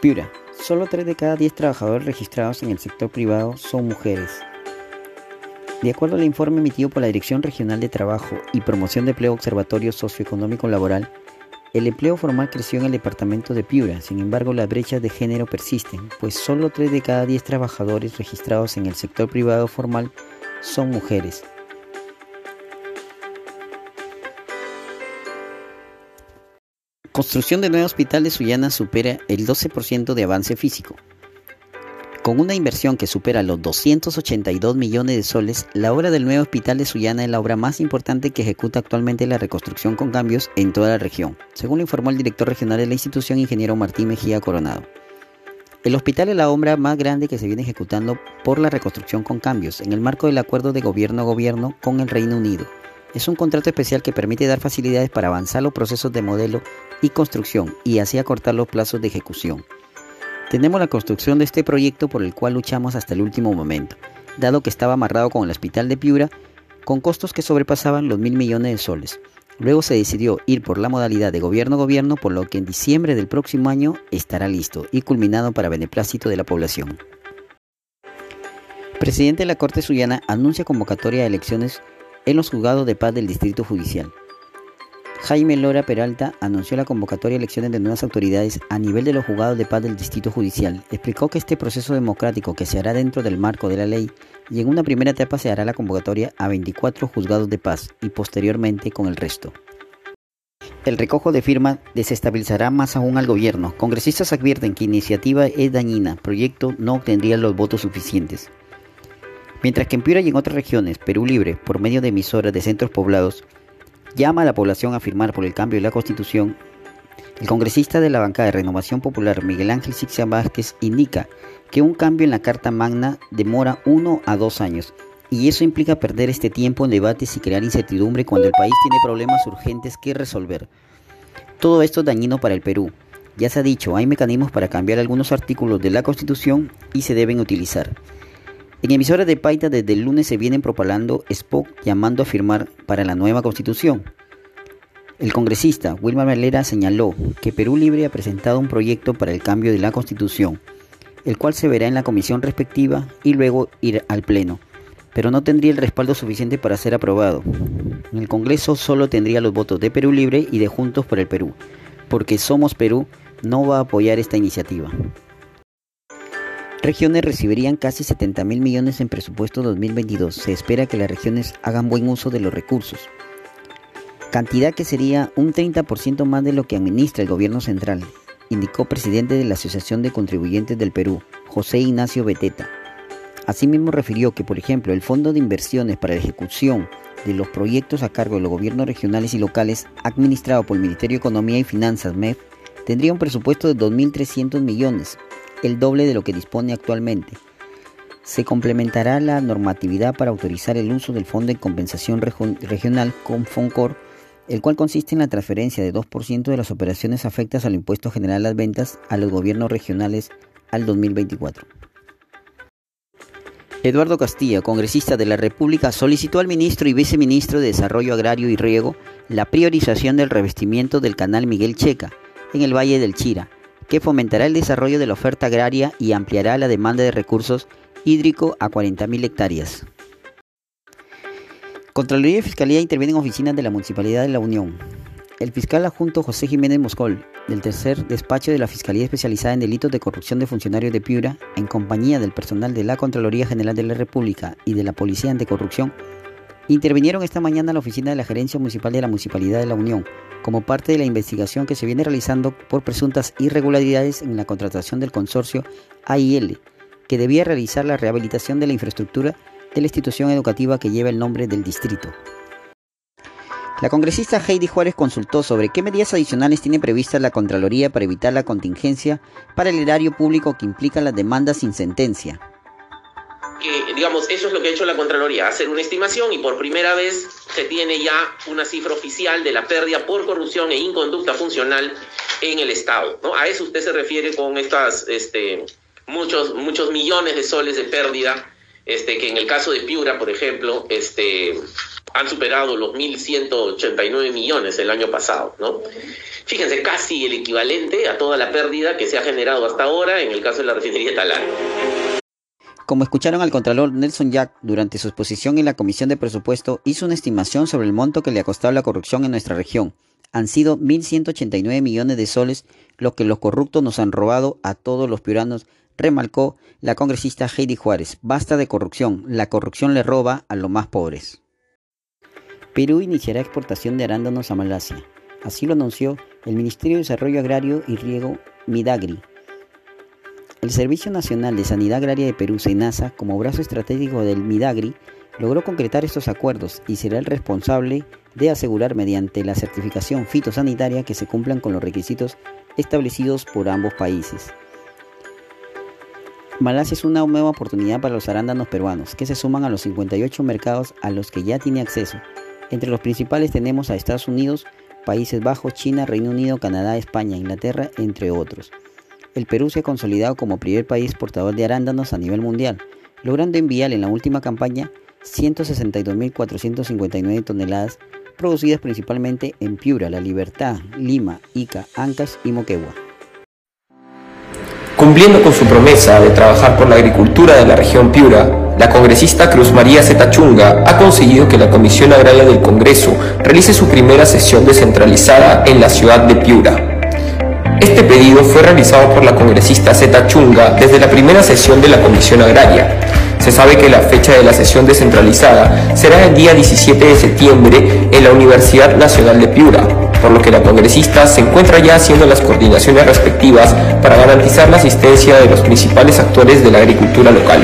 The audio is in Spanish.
Piura. Solo 3 de cada 10 trabajadores registrados en el sector privado son mujeres. De acuerdo al informe emitido por la Dirección Regional de Trabajo y Promoción de Empleo Observatorio Socioeconómico Laboral, el empleo formal creció en el departamento de Piura, sin embargo las brechas de género persisten, pues solo 3 de cada 10 trabajadores registrados en el sector privado formal son mujeres. Construcción de nuevo hospital de Sullana supera el 12% de avance físico. Con una inversión que supera los 282 millones de soles, la obra del nuevo hospital de Sullana es la obra más importante que ejecuta actualmente la reconstrucción con cambios en toda la región, según lo informó el director regional de la institución, ingeniero Martín Mejía Coronado. El hospital es la obra más grande que se viene ejecutando por la reconstrucción con cambios en el marco del acuerdo de gobierno a gobierno con el Reino Unido. Es un contrato especial que permite dar facilidades para avanzar los procesos de modelo y construcción y así acortar los plazos de ejecución. Tenemos la construcción de este proyecto por el cual luchamos hasta el último momento, dado que estaba amarrado con el Hospital de Piura con costos que sobrepasaban los mil millones de soles. Luego se decidió ir por la modalidad de gobierno-gobierno, por lo que en diciembre del próximo año estará listo y culminado para beneplácito de la población. Presidente de la Corte Sullana anuncia convocatoria de elecciones en los juzgados de paz del Distrito Judicial. Jaime Lora Peralta anunció la convocatoria de elecciones de nuevas autoridades a nivel de los juzgados de paz del Distrito Judicial. Explicó que este proceso democrático que se hará dentro del marco de la ley y en una primera etapa se hará la convocatoria a 24 juzgados de paz y posteriormente con el resto. El recojo de firmas desestabilizará más aún al gobierno. Congresistas advierten que iniciativa es dañina, proyecto no obtendría los votos suficientes. Mientras que en Piura y en otras regiones, Perú Libre, por medio de emisoras de centros poblados, llama a la población a firmar por el cambio de la Constitución, el congresista de la bancada de Renovación Popular, Miguel Ángel Sixia Vázquez, indica que un cambio en la Carta Magna demora uno a dos años, y eso implica perder este tiempo en debates y crear incertidumbre cuando el país tiene problemas urgentes que resolver. Todo esto es dañino para el Perú. Ya se ha dicho, hay mecanismos para cambiar algunos artículos de la Constitución y se deben utilizar. En emisoras de Paita desde el lunes se vienen propalando Spock llamando a firmar para la nueva constitución. El congresista Wilmar Valera señaló que Perú Libre ha presentado un proyecto para el cambio de la constitución, el cual se verá en la comisión respectiva y luego ir al Pleno, pero no tendría el respaldo suficiente para ser aprobado. En el Congreso solo tendría los votos de Perú Libre y de Juntos por el Perú, porque Somos Perú no va a apoyar esta iniciativa regiones recibirían casi 70 mil millones en presupuesto 2022. Se espera que las regiones hagan buen uso de los recursos. Cantidad que sería un 30% más de lo que administra el gobierno central, indicó presidente de la Asociación de Contribuyentes del Perú, José Ignacio Beteta. Asimismo refirió que, por ejemplo, el Fondo de Inversiones para la Ejecución de los proyectos a cargo de los gobiernos regionales y locales, administrado por el Ministerio de Economía y Finanzas, MEF, tendría un presupuesto de 2.300 millones, el doble de lo que dispone actualmente. Se complementará la normatividad para autorizar el uso del Fondo de Compensación Regional con FONCOR, el cual consiste en la transferencia de 2% de las operaciones afectas al impuesto general a las ventas a los gobiernos regionales al 2024. Eduardo Castilla, congresista de la República, solicitó al ministro y viceministro de Desarrollo Agrario y Riego la priorización del revestimiento del canal Miguel Checa en el Valle del Chira, que fomentará el desarrollo de la oferta agraria y ampliará la demanda de recursos hídricos a 40.000 hectáreas. Contraloría y Fiscalía intervienen en oficinas de la Municipalidad de la Unión. El fiscal adjunto José Jiménez Moscol, del tercer despacho de la Fiscalía Especializada en Delitos de Corrupción de Funcionarios de Piura, en compañía del personal de la Contraloría General de la República y de la Policía Anticorrupción, intervinieron esta mañana a la oficina de la Gerencia Municipal de la Municipalidad de la Unión como parte de la investigación que se viene realizando por presuntas irregularidades en la contratación del consorcio AIL, que debía realizar la rehabilitación de la infraestructura de la institución educativa que lleva el nombre del distrito. La congresista Heidi Juárez consultó sobre qué medidas adicionales tiene previstas la Contraloría para evitar la contingencia para el erario público que implica las demandas sin sentencia digamos, eso es lo que ha hecho la Contraloría, hacer una estimación y por primera vez se tiene ya una cifra oficial de la pérdida por corrupción e inconducta funcional en el Estado. ¿no? A eso usted se refiere con estas este, muchos, muchos millones de soles de pérdida, este, que en el caso de Piura, por ejemplo, este, han superado los 1.189 millones el año pasado, ¿no? Fíjense, casi el equivalente a toda la pérdida que se ha generado hasta ahora en el caso de la refinería Talar. Como escucharon al Contralor Nelson Jack durante su exposición en la Comisión de Presupuesto, hizo una estimación sobre el monto que le ha costado la corrupción en nuestra región. Han sido 1.189 millones de soles lo que los corruptos nos han robado a todos los piuranos, remarcó la congresista Heidi Juárez. Basta de corrupción, la corrupción le roba a los más pobres. Perú iniciará exportación de arándanos a Malasia. Así lo anunció el Ministerio de Desarrollo Agrario y Riego Midagri. El Servicio Nacional de Sanidad Agraria de Perú, SENASA, como brazo estratégico del Midagri, logró concretar estos acuerdos y será el responsable de asegurar mediante la certificación fitosanitaria que se cumplan con los requisitos establecidos por ambos países. Malasia es una nueva oportunidad para los arándanos peruanos, que se suman a los 58 mercados a los que ya tiene acceso. Entre los principales tenemos a Estados Unidos, Países Bajos, China, Reino Unido, Canadá, España, Inglaterra, entre otros. El Perú se ha consolidado como primer país portador de arándanos a nivel mundial, logrando enviar en la última campaña 162.459 toneladas producidas principalmente en Piura, La Libertad, Lima, Ica, Ancas y Moquegua. Cumpliendo con su promesa de trabajar por la agricultura de la región Piura, la congresista Cruz María Zetachunga ha conseguido que la Comisión Agraria del Congreso realice su primera sesión descentralizada en la ciudad de Piura. Este pedido fue realizado por la congresista Zetachunga desde la primera sesión de la Comisión Agraria. Se sabe que la fecha de la sesión descentralizada será el día 17 de septiembre en la Universidad Nacional de Piura, por lo que la congresista se encuentra ya haciendo las coordinaciones respectivas para garantizar la asistencia de los principales actores de la agricultura local.